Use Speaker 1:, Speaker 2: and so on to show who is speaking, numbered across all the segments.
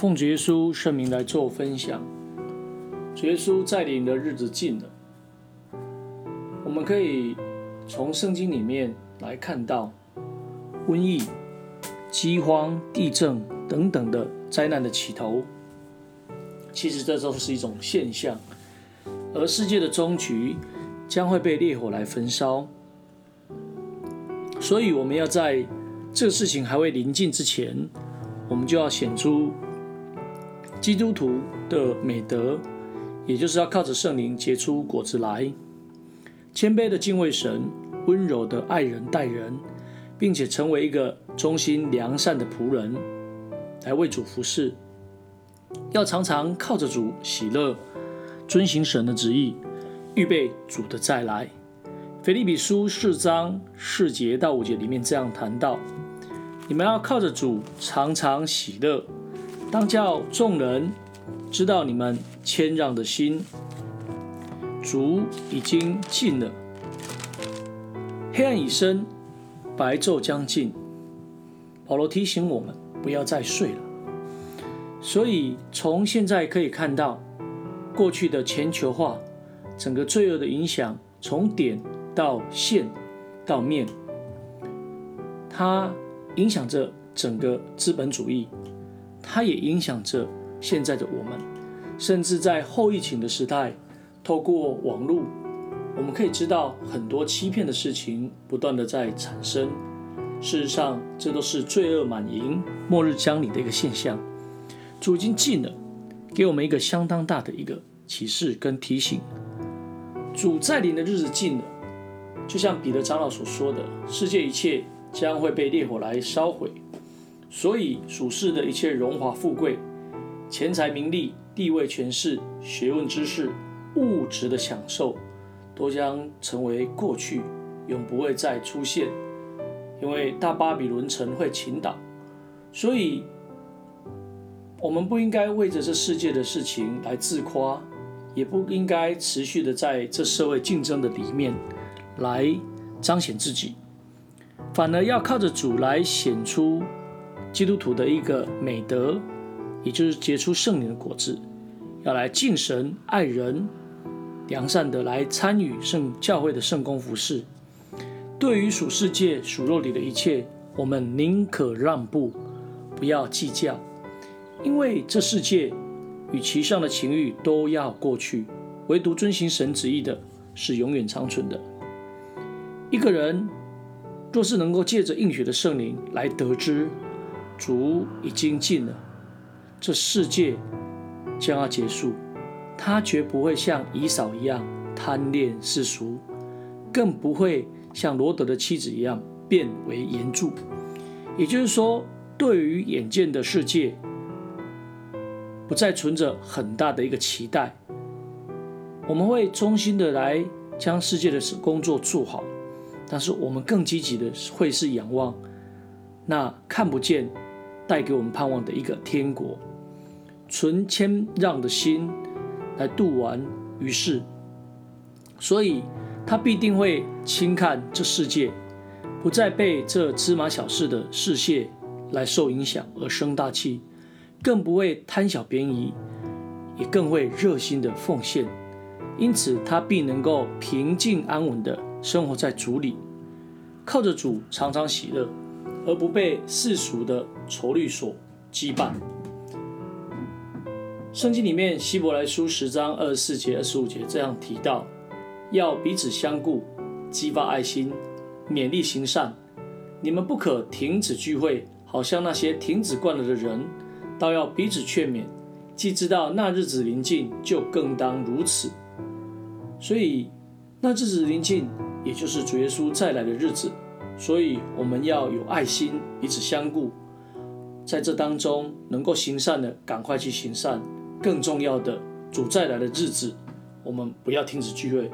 Speaker 1: 奉主耶稣圣名来做分享。主耶稣再临的日子近了，我们可以从圣经里面来看到瘟疫、饥荒、地震等等的灾难的起头。其实这都是一种现象，而世界的终局将会被烈火来焚烧。所以，我们要在这个事情还未临近之前，我们就要显出基督徒的美德，也就是要靠着圣灵结出果子来，谦卑的敬畏神，温柔的爱人待人，并且成为一个忠心良善的仆人，来为主服侍。要常常靠着主喜乐，遵行神的旨意，预备主的再来。腓立比书四章四节到五节里面这样谈到：你们要靠着主常常喜乐，当叫众人知道你们谦让的心。主已经尽了，黑暗已深，白昼将近。保罗提醒我们不要再睡了。所以从现在可以看到，过去的全球化，整个罪恶的影响，从点。到线，到面，它影响着整个资本主义，它也影响着现在的我们，甚至在后疫情的时代，透过网络，我们可以知道很多欺骗的事情不断的在产生。事实上，这都是罪恶满盈、末日将临的一个现象。主已经近了，给我们一个相当大的一个启示跟提醒。主再临的日子近了。就像彼得长老所说的，世界一切将会被烈火来烧毁，所以属世的一切荣华富贵、钱财名利、地位权势、学问知识、物质的享受，都将成为过去，永不会再出现。因为大巴比伦城会倾倒，所以我们不应该为着这世界的事情来自夸，也不应该持续的在这社会竞争的里面。来彰显自己，反而要靠着主来显出基督徒的一个美德，也就是结出圣灵的果子，要来敬神、爱人、良善的来参与圣教会的圣工服事。对于属世界、属肉体的一切，我们宁可让步，不要计较，因为这世界与其上的情欲都要过去，唯独遵行神旨意的是永远长存的。一个人若是能够借着应许的圣灵来得知主已经近了，这世界将要结束，他绝不会像以扫一样贪恋世俗，更不会像罗德的妻子一样变为盐柱。也就是说，对于眼见的世界，不再存着很大的一个期待，我们会衷心的来将世界的工作做好。但是我们更积极的会是仰望那看不见带给我们盼望的一个天国，存谦让的心来度完于世，所以他必定会轻看这世界，不再被这芝麻小事的世界来受影响而生大气，更不会贪小便宜，也更会热心的奉献，因此他必能够平静安稳的。生活在主里，靠着主常常喜乐，而不被世俗的愁虑所羁绊。圣经里面希伯来书十章二十四节、二十五节这样提到：要彼此相顾，激发爱心，勉励行善。你们不可停止聚会，好像那些停止惯了的人，倒要彼此劝勉。既知道那日子临近，就更当如此。所以那日子临近。也就是主耶稣再来的日子，所以我们要有爱心，彼此相顾，在这当中能够行善的，赶快去行善。更重要的，主再来的日子，我们不要停止聚会，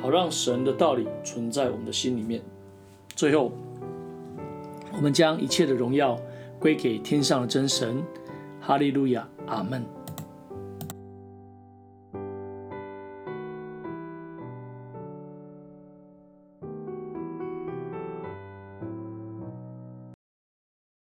Speaker 1: 好让神的道理存在我们的心里面。最后，我们将一切的荣耀归给天上的真神，哈利路亚，阿门。